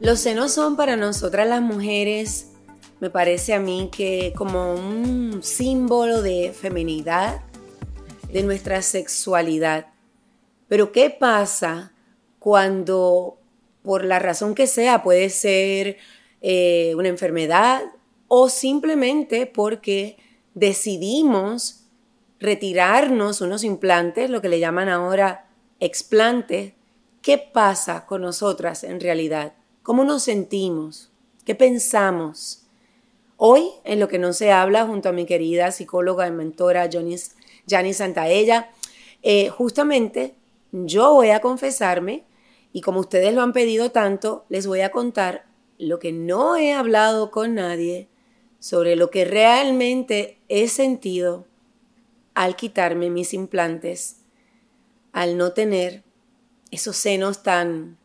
Los senos son para nosotras las mujeres, me parece a mí que como un símbolo de feminidad, de nuestra sexualidad. Pero ¿qué pasa cuando, por la razón que sea, puede ser eh, una enfermedad o simplemente porque decidimos retirarnos unos implantes, lo que le llaman ahora explantes, ¿qué pasa con nosotras en realidad? ¿Cómo nos sentimos? ¿Qué pensamos? Hoy, en lo que no se habla, junto a mi querida psicóloga y mentora Jani Santaella, eh, justamente yo voy a confesarme y como ustedes lo han pedido tanto, les voy a contar lo que no he hablado con nadie sobre lo que realmente he sentido al quitarme mis implantes, al no tener esos senos tan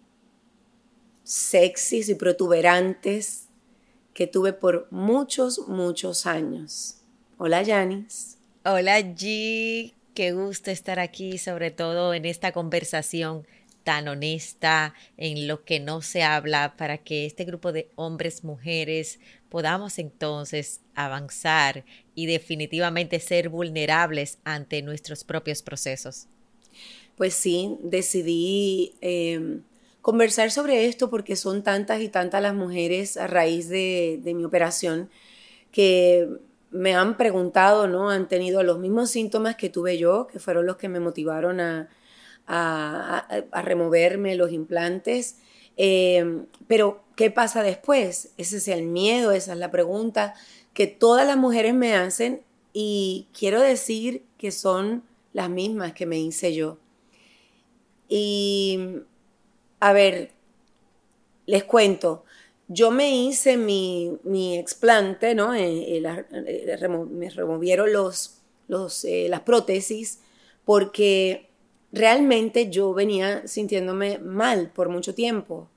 sexys y protuberantes que tuve por muchos, muchos años. Hola, Yanis. Hola, G. Qué gusto estar aquí, sobre todo en esta conversación tan honesta, en lo que no se habla, para que este grupo de hombres, mujeres, podamos entonces avanzar y definitivamente ser vulnerables ante nuestros propios procesos. Pues sí, decidí em, conversar sobre esto porque son tantas y tantas las mujeres a raíz de, mi operación que me han preguntado, ¿no? Han tenido los mismos síntomas que tuve yo, que fueron los que me motivaron a, a, removerme los implantes. Eh, pero, ¿qué pasa después? Ese es el miedo, esa es la pregunta que todas las mujeres me hacen y quiero decir que son las mismas que me hice yo. Y, a ver, les cuento, yo me hice mi, mi explante, ¿no? Eh, eh, me removieron los, los, las prótesis porque realmente yo venía sintiéndome mal por mucho tiempo.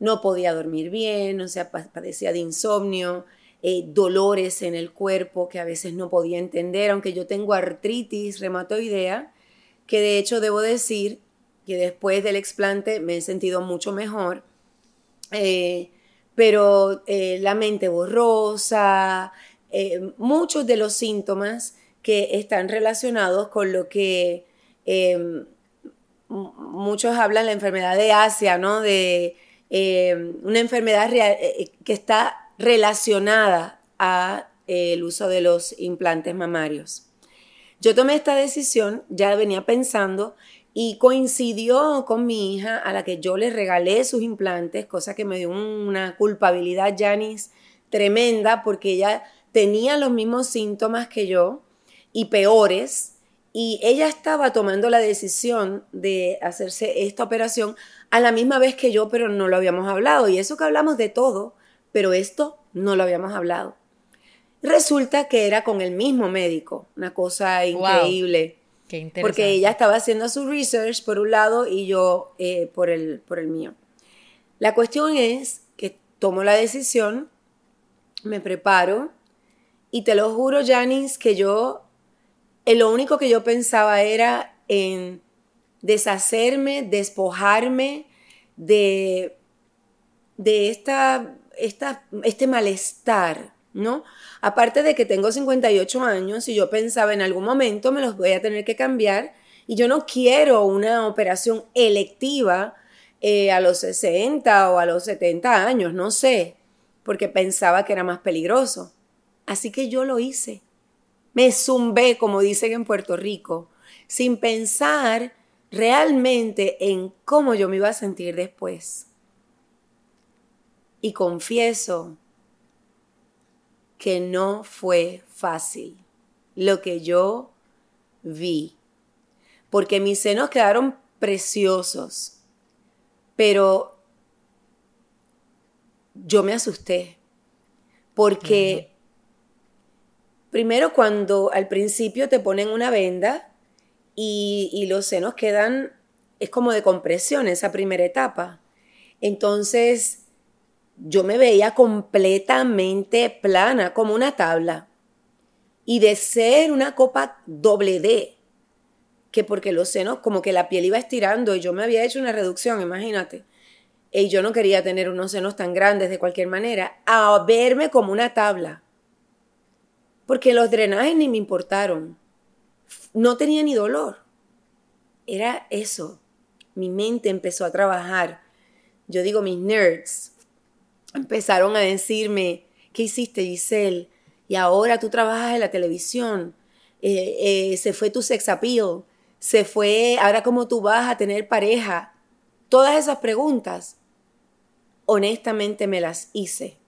No podía dormir bien, o sea, padecía de insomnio, eh, dolores en el cuerpo que a veces no podía entender, aunque yo tengo artritis reumatoidea, que de hecho debo decir que después del explante me he sentido mucho mejor, eh, pero eh, la mente borrosa, muchos de los síntomas que están relacionados con lo que em, muchos hablan la enfermedad de Asia, ¿no? De eh, una enfermedad eh, que está relacionada al el uso de los implantes mamarios. Yo tomé esta decisión, ya venía pensando, y coincidió con mi hija a la que yo le regalé sus implantes, cosa que me dio una culpabilidad, Janice, tremenda, porque ella tenía los mismos síntomas que yo y peores, y ella estaba tomando la decisión de hacerse esta operación a la misma vez que yo, pero no lo habíamos hablado. Y eso que hablamos de todo, pero esto no lo habíamos hablado. Resulta que era con el mismo médico, una cosa increíble. Qué interesante. Porque ella estaba haciendo su research por un lado y yo eh, por, el, por el mío. La cuestión es que tomo la decisión, me preparo y te lo juro, Janice, que yo lo único que yo pensaba era en deshacerme, despojarme de, de esta, este malestar, ¿no? Aparte de que tengo 58 años y yo pensaba en algún momento me los voy a tener que cambiar y yo no quiero una operación electiva eh, a los 60 o a los 70 años, no sé, porque pensaba que era más peligroso. Así que yo lo hice. Me zumbé, como dicen en Puerto Rico, sin pensar realmente en cómo yo me iba a sentir después. Y confieso que no fue fácil lo que yo vi, porque mis senos quedaron preciosos, pero yo me asusté, porque Primero cuando al principio te ponen una venda y, los senos quedan, es como de compresión esa primera etapa. Entonces yo me veía completamente plana, como una tabla. Y de ser una copa doble D, que porque los senos, como que la piel iba estirando y yo me había hecho una reducción, imagínate. Y yo no quería tener unos senos tan grandes de cualquier manera, a verme como una tabla. Porque los drenajes ni me importaron. No tenía ni dolor. Era eso. Mi mente empezó a trabajar. Yo digo, mis nerds empezaron a decirme, ¿qué hiciste, Giselle? Y ahora tú trabajas en la televisión. Eh, eh, se fue tu sex appeal. Se fue, ahora cómo tú vas a tener pareja. Todas esas preguntas, honestamente me las hice.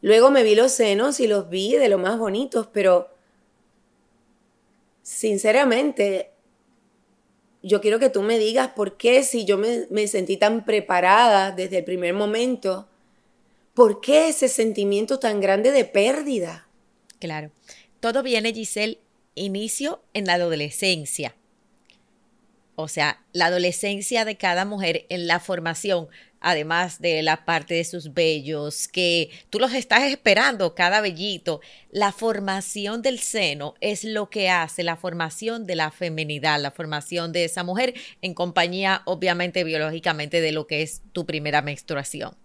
Luego me vi los senos y los vi de lo más bonitos, pero sinceramente, yo quiero que tú me digas por qué si yo me, me, sentí tan preparada desde el primer momento, ¿por qué ese sentimiento tan grande de pérdida? Claro, todo viene, Giselle, inicio en la adolescencia. O sea, la adolescencia de cada mujer en la formación además de la parte de sus vellos, que tú los estás esperando, cada vellito. La formación del seno es lo que hace la formación de la feminidad, la formación de esa mujer en compañía, obviamente, biológicamente, de lo que es tu primera menstruación.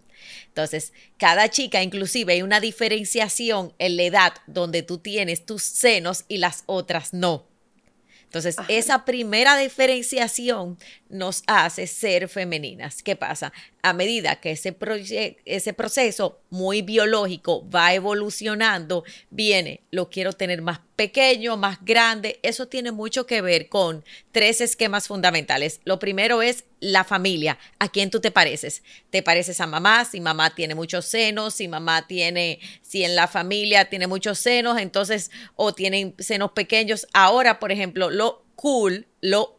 Entonces, cada chica, inclusive, hay una diferenciación en la edad donde tú tienes tus senos y las otras no. Entonces, esa primera diferenciación nos hace ser femeninas. ¿Qué pasa? A medida que ese, ese proceso muy biológico va evolucionando, viene, lo quiero tener más pequeño, más grande. Eso tiene mucho que ver con tres esquemas fundamentales. Lo primero es la familia. ¿A quién tú te pareces? ¿Te pareces a mamá? Si mamá tiene muchos senos, si mamá tiene, si en la familia tiene muchos senos, entonces, o tienen senos pequeños. Ahora, por ejemplo, lo cool, lo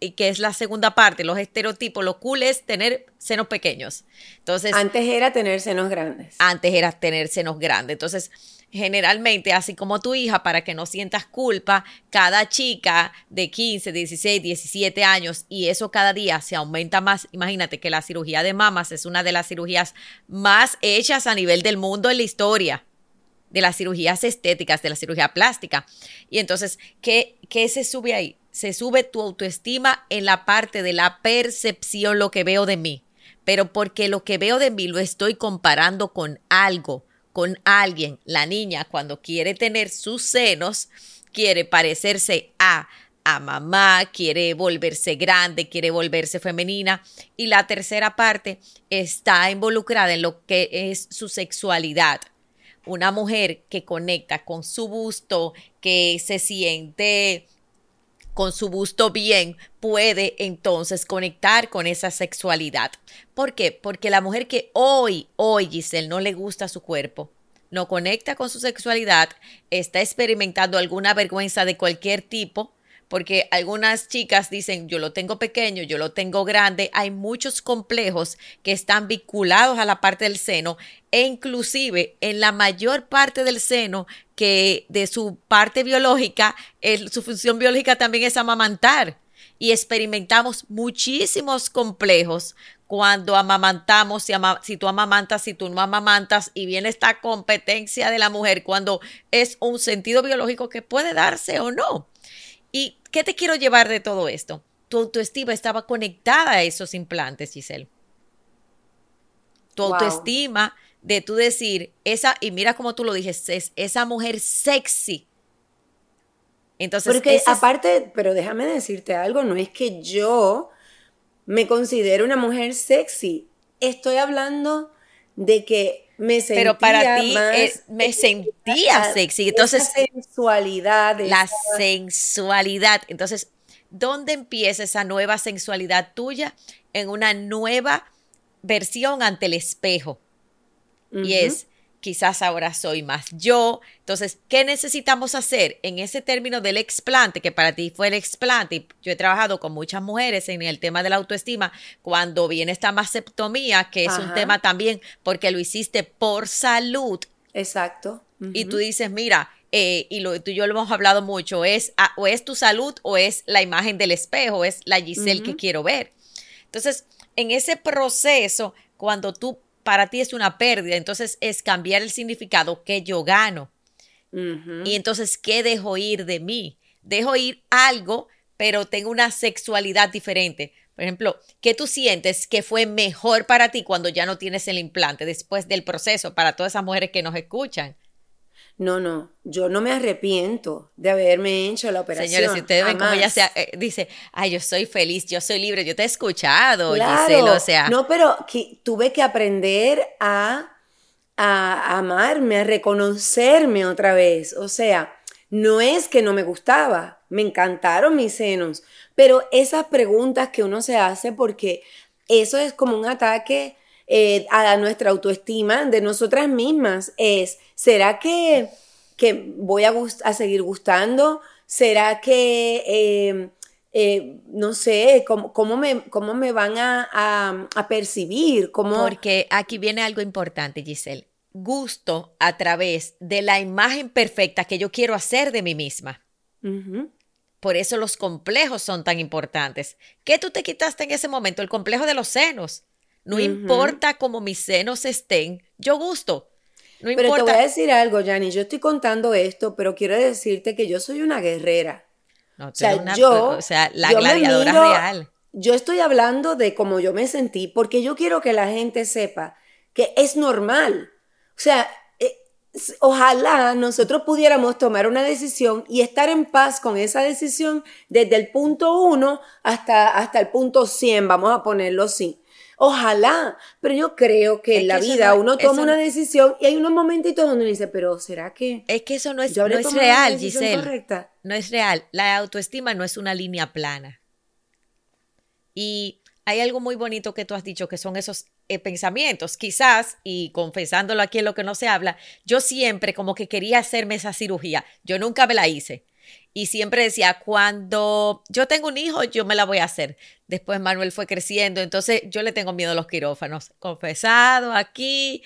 y que es la segunda parte, los estereotipos, lo cool es tener senos pequeños. Entonces, antes era tener senos grandes. Antes era tener senos grandes. Entonces, generalmente, así como tu hija, para que no sientas culpa, cada chica de 15, 16, 17 años, y eso cada día se aumenta más. Imagínate que la cirugía de mamas es una de las cirugías más hechas a nivel del mundo en la historia de las cirugías estéticas, de la cirugía plástica. Y entonces, ¿qué, qué se sube ahí? Se sube tu autoestima en la parte de la percepción, lo que veo de mí, pero porque lo que veo de mí lo estoy comparando con algo con alguien, la niña cuando quiere tener sus senos, quiere parecerse a a mamá, quiere volverse grande, quiere volverse femenina. Y la tercera parte está involucrada en lo que es su sexualidad. Una mujer que conecta con su busto, que se siente con su busto bien, puede entonces conectar con esa sexualidad. ¿Por qué? Porque la mujer que hoy, hoy, Giselle, no le gusta su cuerpo, no conecta con su sexualidad, está experimentando alguna vergüenza de cualquier tipo, porque algunas chicas dicen, yo lo tengo pequeño, yo lo tengo grande, hay muchos complejos que están vinculados a la parte del seno e inclusive en la mayor parte del seno que de su parte biológica, su función biológica también es amamantar y experimentamos muchísimos complejos cuando amamantamos, si, si, tú amamantas, si tú no amamantas, y viene esta competencia de la mujer cuando es un sentido biológico que puede darse o no. ¿Y qué te quiero llevar de todo esto? Tu autoestima estaba conectada a esos implantes, Giselle. Tu autoestima de tú decir, esa, y mira como tú lo dices, es esa mujer sexy. Entonces, porque aparte, pero déjame decirte algo, no es que yo me considero una mujer sexy. Estoy hablando de que me sentía Pero para ti me sentía sexy. Entonces, la sensualidad. La sensualidad. Entonces, ¿dónde empieza esa nueva sensualidad tuya? En una nueva versión ante el espejo. Y es, quizás ahora soy más yo. Entonces, ¿qué necesitamos hacer en ese término del explante, que para ti fue el explante? Yo he trabajado con muchas mujeres en el tema de la autoestima, cuando viene esta mastectomía, que es un tema también porque lo hiciste por salud. Exacto. Y tú dices, mira, eh, y lo, tú y yo lo hemos hablado mucho, es o es tu salud o es la imagen del espejo, es la Giselle que quiero ver. Entonces, en ese proceso, cuando tú para ti es una pérdida, entonces es cambiar el significado que yo gano. Y entonces, ¿qué dejo ir de mí? dejo ir algo, pero tengo una sexualidad diferente. Por ejemplo, ¿qué tú sientes que fue mejor para ti cuando ya no tienes el implante después del proceso para todas esas mujeres que nos escuchan? No, no, yo no me arrepiento de haberme hecho la operación. Señores, si ustedes ven cómo ella se, eh, dice, ay, yo soy feliz, yo soy libre, yo te he escuchado, claro. o sea. No, pero que, tuve que aprender a, a amarme, a reconocerme otra vez. O sea, no es que no me gustaba, me encantaron mis senos, pero esas preguntas que uno se hace porque eso es como un ataque eh, a nuestra autoestima de nosotras mismas es, ¿será que, que voy a, a, seguir gustando? ¿Será que, eh, eh, no sé, cómo, cómo, me, cómo me van a, a, percibir? ¿Cómo... Porque aquí viene algo importante, Giselle. Gusto a través de la imagen perfecta que yo quiero hacer de mí misma. Por eso los complejos son tan importantes. ¿Qué tú te quitaste en ese momento? El complejo de los senos. No importa cómo mis senos estén, yo gusto. No pero te voy a decir algo, Yanni. Yo estoy contando esto, pero quiero decirte que yo soy una guerrera. No, o sea, yo, o sea, la gladiadora real. Yo estoy hablando de cómo yo me sentí, porque yo quiero que la gente sepa que es normal. O sea, eh, ojalá nosotros pudiéramos tomar una decisión y estar en paz con esa decisión desde el punto uno hasta, hasta el punto 100, vamos a ponerlo así. Ojalá, pero yo creo que en la vida uno toma una decisión y hay unos momentitos donde uno dice, pero ¿será que? Es que eso no es, no es real, Giselle. No es real. La autoestima no es una línea plana. Y hay algo muy bonito que tú has dicho, que son esos eh, pensamientos. Quizás, y confesándolo aquí en lo que no se habla, yo siempre como que quería hacerme esa cirugía. Yo nunca me la hice. Y siempre decía, cuando yo tengo un hijo, yo me la voy a hacer. Después Manuel fue creciendo, entonces yo le tengo miedo a los quirófanos. Confesado aquí.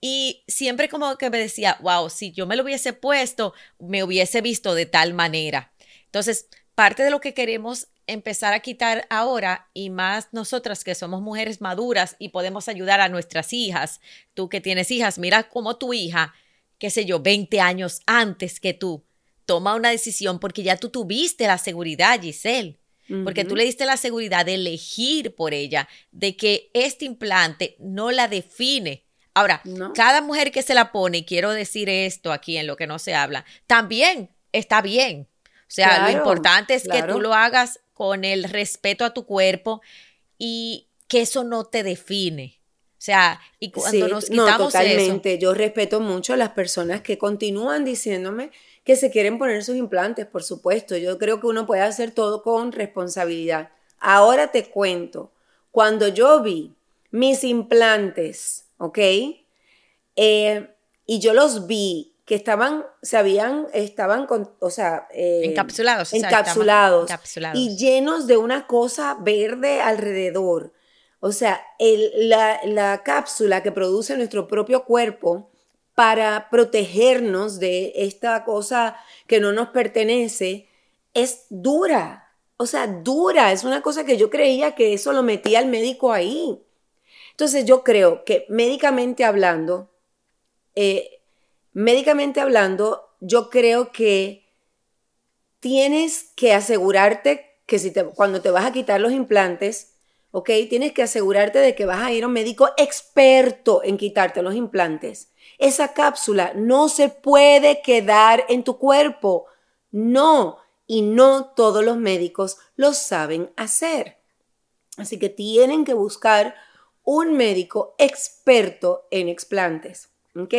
Y siempre como que me decía, wow, si yo me lo hubiese puesto, me hubiese visto de tal manera. Entonces, parte de lo que queremos empezar a quitar ahora y más nosotras que somos mujeres maduras y podemos ayudar a nuestras hijas, tú que tienes hijas, mira como tu hija, qué sé yo, 20 años antes que tú, toma una decisión porque ya tú tuviste la seguridad, Giselle. Porque tú le diste la seguridad de elegir por ella, de que este implante no la define. Ahora, cada mujer que se la pone, y quiero decir esto aquí en lo que no se habla, también está bien. O sea, lo importante es que tú lo hagas con el respeto a tu cuerpo y que eso no te define. O sea, y cuando nos quitamos no, totalmente. Yo respeto mucho a las personas que continúan diciéndome que se quieren poner sus implantes, por supuesto. Yo creo que uno puede hacer todo con responsabilidad. Ahora te cuento, cuando yo vi mis implantes, ¿ok? Eh, y yo los vi que estaban, se habían, estaban con, o sea, eh, encapsulados, encapsulados, y llenos de una cosa verde alrededor. O sea, la, la cápsula que produce nuestro propio cuerpo para protegernos de esta cosa que no nos pertenece es dura. O sea, dura. Es una cosa que yo creía que eso lo metía el médico ahí. Entonces yo creo que médicamente hablando, eh, médicamente hablando, yo creo que tienes que asegurarte que si cuando te vas a quitar los implantes, ¿ok? Tienes que asegurarte de que vas a ir a un médico experto en quitarte los implantes esa cápsula no se puede quedar en tu cuerpo. No, y no todos los médicos lo saben hacer. Así que tienen que buscar un médico experto en explantes. ¿Ok?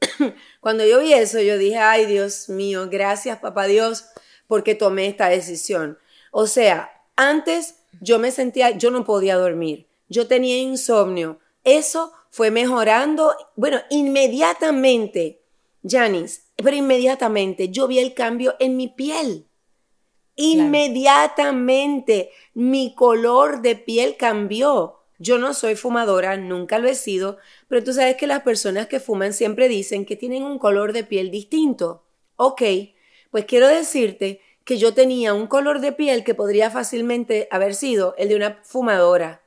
Cuando yo vi eso, yo dije, ay Dios mío, gracias papá Dios, porque tomé esta decisión. O sea, antes yo me sentía, yo no podía dormir, yo tenía insomnio. Eso fue mejorando, bueno, inmediatamente, Janice, pero inmediatamente yo vi el cambio en mi piel. Inmediatamente mi color de piel cambió. Yo no soy fumadora, nunca lo he sido, pero tú sabes que las personas que fuman siempre dicen que tienen un color de piel distinto. Ok, pues quiero decirte que yo tenía un color de piel que podría fácilmente haber sido el de una fumadora.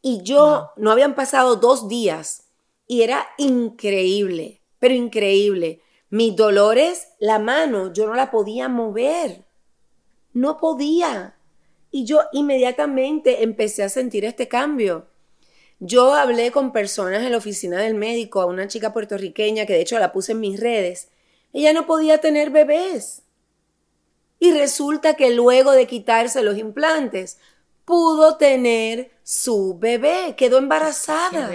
Y yo no, habían pasado dos días y era increíble, pero increíble. Mis dolores, la mano, yo no la podía mover. no podía. Y yo inmediatamente empecé a sentir este cambio. Yo hablé con personas en la oficina del médico, a una chica puertorriqueña que de hecho la puse en mis redes. Ella no podía tener bebés. Y resulta que luego de quitarse los implantes, pudo tener su bebé, quedó embarazada.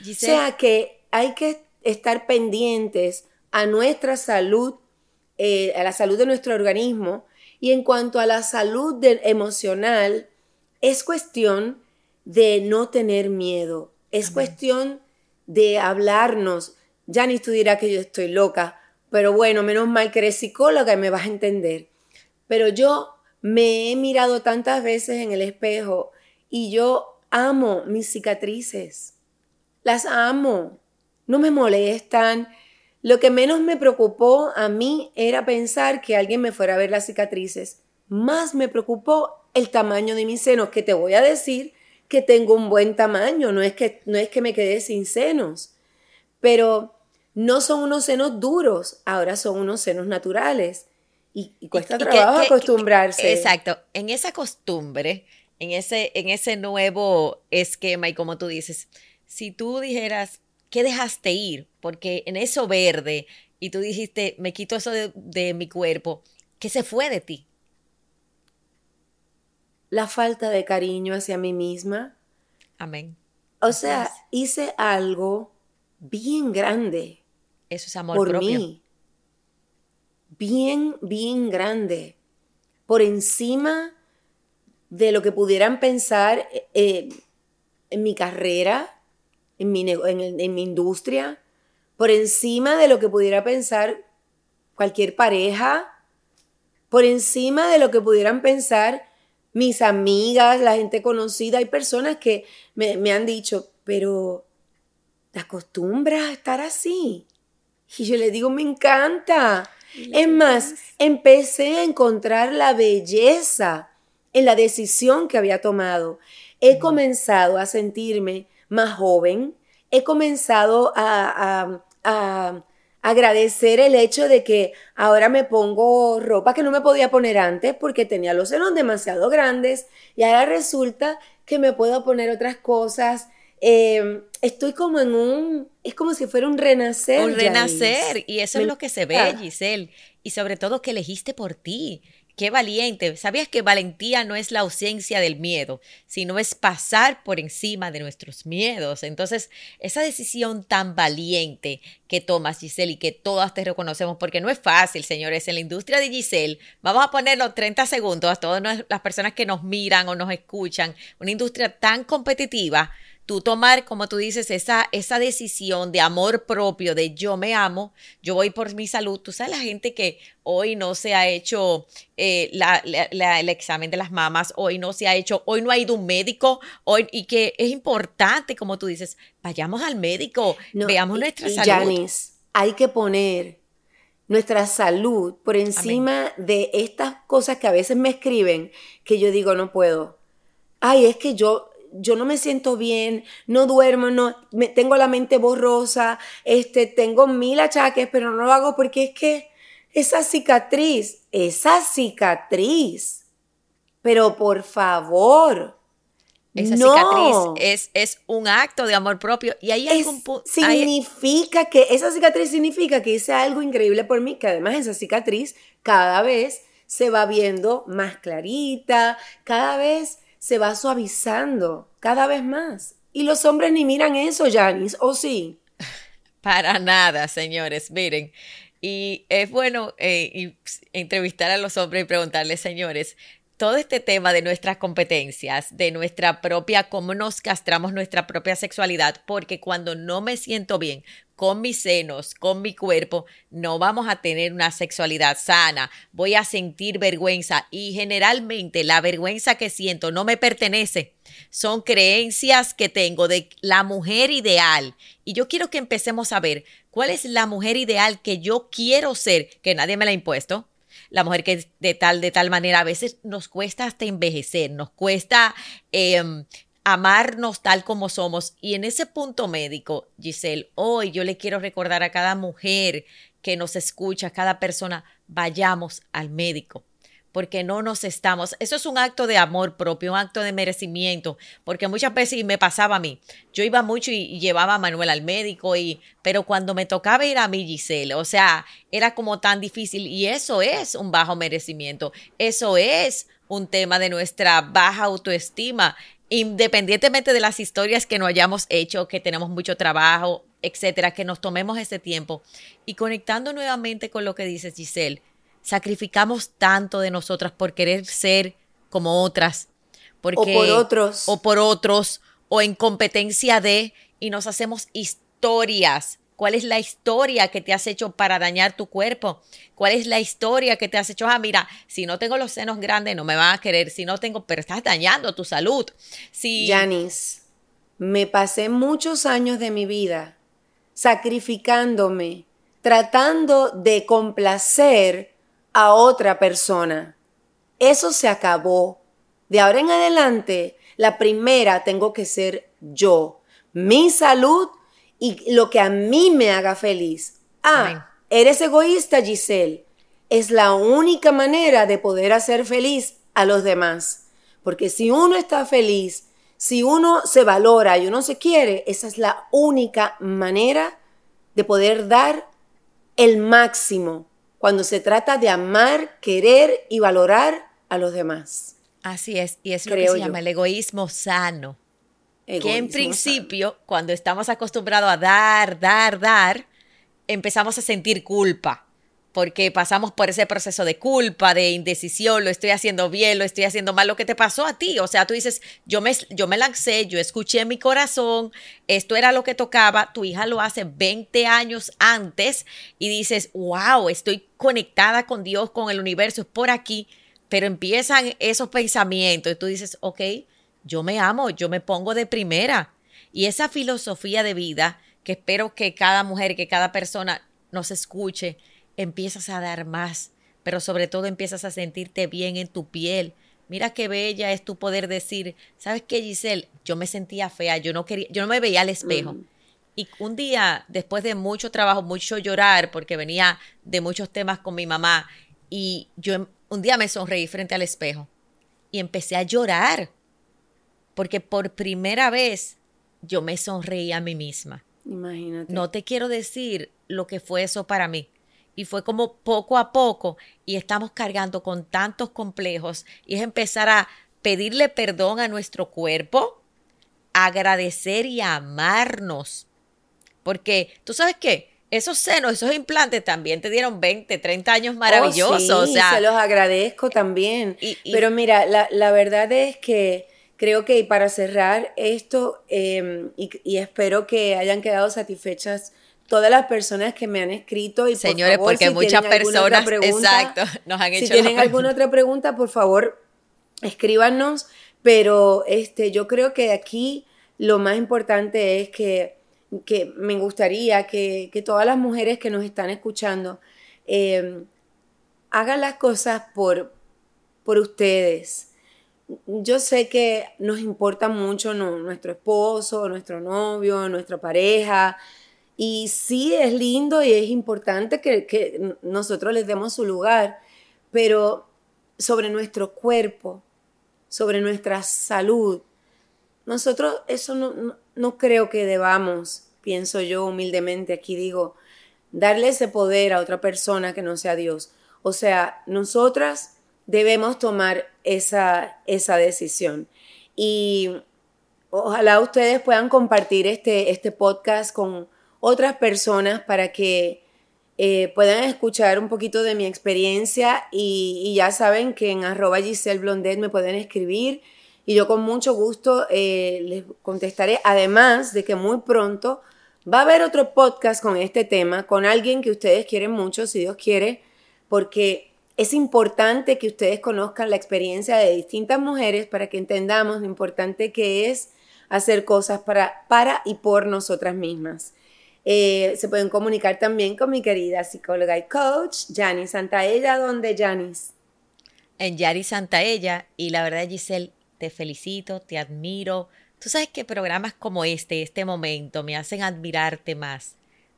O sea que hay que estar pendientes a nuestra salud, eh, a la salud de nuestro organismo. Y en cuanto a la salud emocional, es cuestión de no tener miedo, es cuestión de hablarnos. ni tú dirás que yo estoy loca, pero bueno, menos mal que eres psicóloga y me vas a entender. Pero yo me he mirado tantas veces en el espejo y yo amo mis cicatrices. Las amo. No me molestan. Lo que menos me preocupó a mí era pensar que alguien me fuera a ver las cicatrices. Más me preocupó el tamaño de mis senos, que te voy a decir que tengo un buen tamaño, no es que, no es que me quedé sin senos, pero no son unos senos duros, ahora son unos senos naturales. Y, cuesta trabajo acostumbrarse. exacto, en esa costumbre, en ese, en ese nuevo esquema y como tú dices, si tú dijeras, ¿qué dejaste ir? Porque en eso verde y tú dijiste, me quito eso de, mi cuerpo, ¿qué se fue de ti? La falta de cariño hacia mí misma. Amén. O sea, hice algo bien grande. Eso es amor por mí. Bien, bien grande. Por encima de lo que pudieran pensar eh, en mi carrera, en mi, en, mi industria, por encima de lo que pudiera pensar cualquier pareja, por encima de lo que pudieran pensar mis amigas, la gente conocida. Hay personas que me, han dicho, pero ¿te acostumbras a estar así? Y yo le digo, me encanta. Es más, empecé a encontrar la belleza en la decisión que había tomado. He comenzado a sentirme más joven, he comenzado a, agradecer el hecho de que ahora me pongo ropa que no me podía poner antes porque tenía los senos demasiado grandes y ahora resulta que me puedo poner otras cosas. Em, estoy como en un, es como si fuera un renacer. Un renacer, y eso es lo que se ve, Giselle, y sobre todo que elegiste por ti, Qué valiente. ¿Sabías que valentía no es la ausencia del miedo, sino es pasar por encima de nuestros miedos? Entonces, esa decisión tan valiente que tomas, Giselle, y que todas te reconocemos, porque no es fácil, señores, en la industria de Giselle, vamos a ponerlo 30 segundos a todas las personas que nos miran o nos escuchan, una industria tan competitiva tú tomar, como tú dices, esa, esa decisión de amor propio, de yo me amo, yo voy por mi salud. Tú sabes, la gente que hoy no se ha hecho eh, el examen de las mamas, hoy no se ha hecho, hoy no ha ido un médico, hoy, y que es importante, como tú dices, vayamos al médico, veamos nuestra salud. Janice, hay que poner nuestra salud por encima de estas cosas que a veces me escriben que yo digo no puedo. Ay, es que yo yo no me siento bien, no duermo, no, me, tengo la mente borrosa, este, tengo mil achaques, pero no lo hago porque es que esa cicatriz, esa cicatriz, pero por favor, esa cicatriz es, es, un acto de amor propio y algún punto. Significa que, esa cicatriz significa que hice algo increíble por mí, que además esa cicatriz cada vez se va viendo más clarita, cada vez se va suavizando cada vez más. Y los hombres ni miran eso, Janice, ¿o sí? Para nada, señores, miren. Y es bueno eh, entrevistar a los hombres y preguntarles, señores, todo este tema de nuestras competencias, de nuestra propia, cómo nos castramos nuestra propia sexualidad, porque cuando no me siento bien con mis senos, con mi cuerpo, no vamos a tener una sexualidad sana, voy a sentir vergüenza. Y generalmente la vergüenza que siento no me pertenece, son creencias que tengo de la mujer ideal. Y yo quiero que empecemos a ver cuál es la mujer ideal que yo quiero ser, que nadie me la ha impuesto, la mujer que de tal, de tal manera, a veces nos cuesta hasta envejecer, nos cuesta em, amarnos tal como somos. Y en ese punto médico, Giselle, hoy yo le quiero recordar a cada mujer que nos escucha, a cada persona, vayamos al médico. porque no nos estamos. Eso es un acto de amor propio, un acto de merecimiento, porque muchas veces me pasaba a mí. Yo iba mucho y, llevaba a Manuel al médico y pero cuando me tocaba ir a mi Giselle, o sea, era como tan difícil y eso es un bajo merecimiento. Eso es un tema de nuestra baja autoestima, independientemente de las historias que no hayamos hecho, que tenemos mucho trabajo, etcétera, que nos tomemos ese tiempo y conectando nuevamente con lo que dices Giselle sacrificamos tanto de nosotras por querer ser como otras. Porque, o por otros. O por otros, o en competencia de, y nos hacemos historias. ¿Cuál es la historia que te has hecho para dañar tu cuerpo? ¿Cuál es la historia que te has hecho? Ah, mira, si no tengo los senos grandes no me van a querer. Si no tengo, pero estás dañando tu salud. Si... Janice, me pasé muchos años de mi vida sacrificándome, tratando de complacer a otra persona. Eso se acabó. De ahora en adelante, la primera tengo que ser yo, mi salud y lo que a mí me haga feliz. Ah, eres egoísta, Giselle. Es la única manera de poder hacer feliz a los demás. Porque si uno está feliz, si uno se valora y uno se quiere, esa es la única manera de poder dar el máximo cuando se trata de amar, querer y valorar a los demás. Así es, y es lo que se llama el egoísmo sano. Que en principio, cuando estamos acostumbrados a dar, dar, dar, empezamos a sentir culpa porque pasamos por ese proceso de culpa, de indecisión, lo estoy haciendo bien, lo estoy haciendo mal, lo que te pasó a ti. O sea, tú dices, yo me, yo me lancé, yo escuché mi corazón, esto era lo que tocaba, tu hija lo hace 20 años antes y dices, wow, estoy conectada con Dios, con el universo, es por aquí, pero empiezan esos pensamientos y tú dices, ok, yo me amo, yo me pongo de primera. Y esa filosofía de vida, que espero que cada mujer, que cada persona nos escuche, empiezas a dar más, pero sobre todo empiezas a sentirte bien en tu piel. Mira qué bella es tu poder decir, ¿sabes qué, Giselle? Yo me sentía fea, yo no quería, yo no me veía al espejo. Y un día, después de mucho trabajo, mucho llorar, porque venía de muchos temas con mi mamá, y yo un día me sonreí frente al espejo y empecé a llorar, porque por primera vez yo me sonreí a mí misma. Imagínate. No te quiero decir lo que fue eso para mí y fue como poco a poco y estamos cargando con tantos complejos y es empezar a pedirle perdón a nuestro cuerpo, agradecer y amarnos. Porque tú sabes qué, esos senos, esos implantes también te dieron 20, 30 años maravillosos. Oh, sí, se los agradezco también. Pero mira, la, verdad es que creo que para cerrar esto, em, y, y espero que hayan quedado satisfechas todas las personas que me han escrito y señores por favor, porque muchas personas exacto nos han hecho si tienen alguna otra pregunta por favor escríbanos pero este yo creo que aquí lo más importante es que, que me gustaría que, que, todas las mujeres que nos están escuchando em, hagan las cosas por por ustedes yo sé que nos importa mucho nuestro esposo, nuestro novio, nuestra pareja, y sí es lindo y es importante que, nosotros les demos su lugar, pero sobre nuestro cuerpo, sobre nuestra salud, nosotros eso no, no, creo que debamos, pienso yo humildemente, aquí digo, darle ese poder a otra persona que no sea Dios. O sea, nosotras debemos tomar esa, esa decisión. Y ojalá ustedes puedan compartir este, este podcast con otras personas para que eh, puedan escuchar un poquito de mi experiencia y, ya saben que en arroba Giselle Blondet me pueden escribir y yo con mucho gusto eh, les contestaré. Además de que muy pronto va a haber otro podcast con este tema, con alguien que ustedes quieren mucho, si Dios quiere, porque es importante que ustedes conozcan la experiencia de distintas mujeres para que entendamos lo importante que es hacer cosas para, para y por nosotras mismas. Eh, se pueden comunicar también con mi querida psicóloga y coach, Janice Santaella. ¿Dónde, Janice? En Yari Santaella. Y la verdad, Giselle, te felicito, te admiro. Tú sabes que programas como este, este momento, me hacen admirarte más,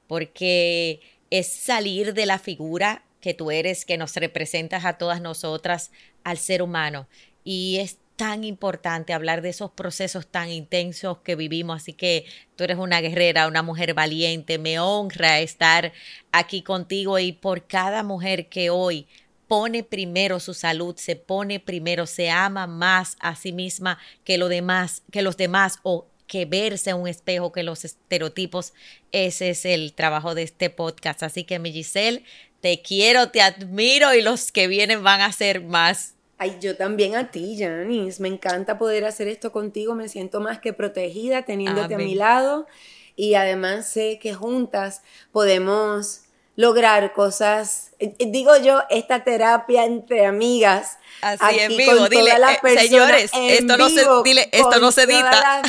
porque es salir de la figura que tú eres, que nos representas a todas nosotras, al ser humano. Y es tan importante hablar de esos procesos tan intensos que vivimos. Así que tú eres una guerrera, una mujer valiente. Me honra estar aquí contigo y por cada mujer que hoy pone primero su salud, se pone primero, se ama más a sí misma que lo demás, que los demás o que verse un espejo que los estereotipos. Ese es el trabajo de este podcast. Así que mi Giselle, te quiero, te admiro y los que vienen van a ser más. Ay, yo también a ti, Janice. Me encanta poder hacer esto contigo. Me siento más que protegida teniéndote a mi lado. Y además sé que juntas podemos lograr cosas. Eh, eh, digo yo, esta terapia entre amigas. Así en vivo, dile, eh, señores, esto no se, dile, esto no se edita.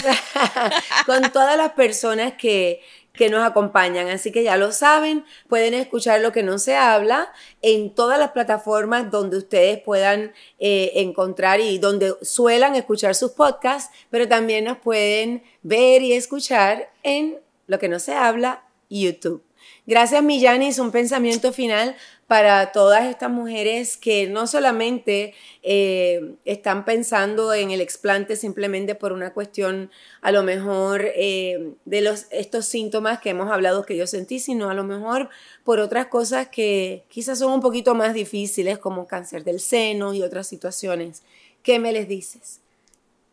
con todas las personas que, que nos acompañan. Así que ya lo saben, pueden escuchar lo que no se habla en todas las plataformas donde ustedes puedan encontrar y donde suelan escuchar sus podcasts, pero también nos pueden ver y escuchar en lo que no se habla, YouTube. Gracias, Millanis. Un pensamiento final para todas estas mujeres que no solamente eh, están pensando en el explante simplemente por una cuestión a lo mejor eh, de los, estos síntomas que hemos hablado que yo sentí, sino a lo mejor por otras cosas que quizás son un poquito más difíciles como cáncer del seno y otras situaciones. ¿Qué me les dices?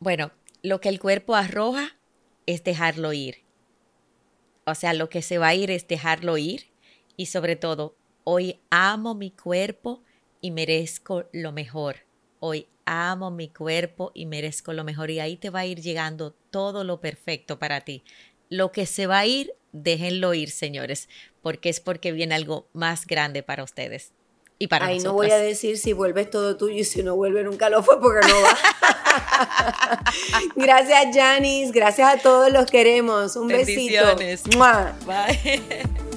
Bueno, lo que el cuerpo arroja es dejarlo ir o sea, lo que se va a ir es dejarlo ir y sobre todo, hoy amo mi cuerpo y merezco lo mejor. Hoy amo mi cuerpo y merezco lo mejor y ahí te va a ir llegando todo lo perfecto para ti. Lo que se va a ir, déjenlo ir, señores, porque es porque viene algo más grande para ustedes. Y para Ahí no voy a decir si vuelves todo tuyo y si no vuelve nunca lo fue porque no va. gracias, Janice. Gracias a todos los queremos. Un besito. Bye.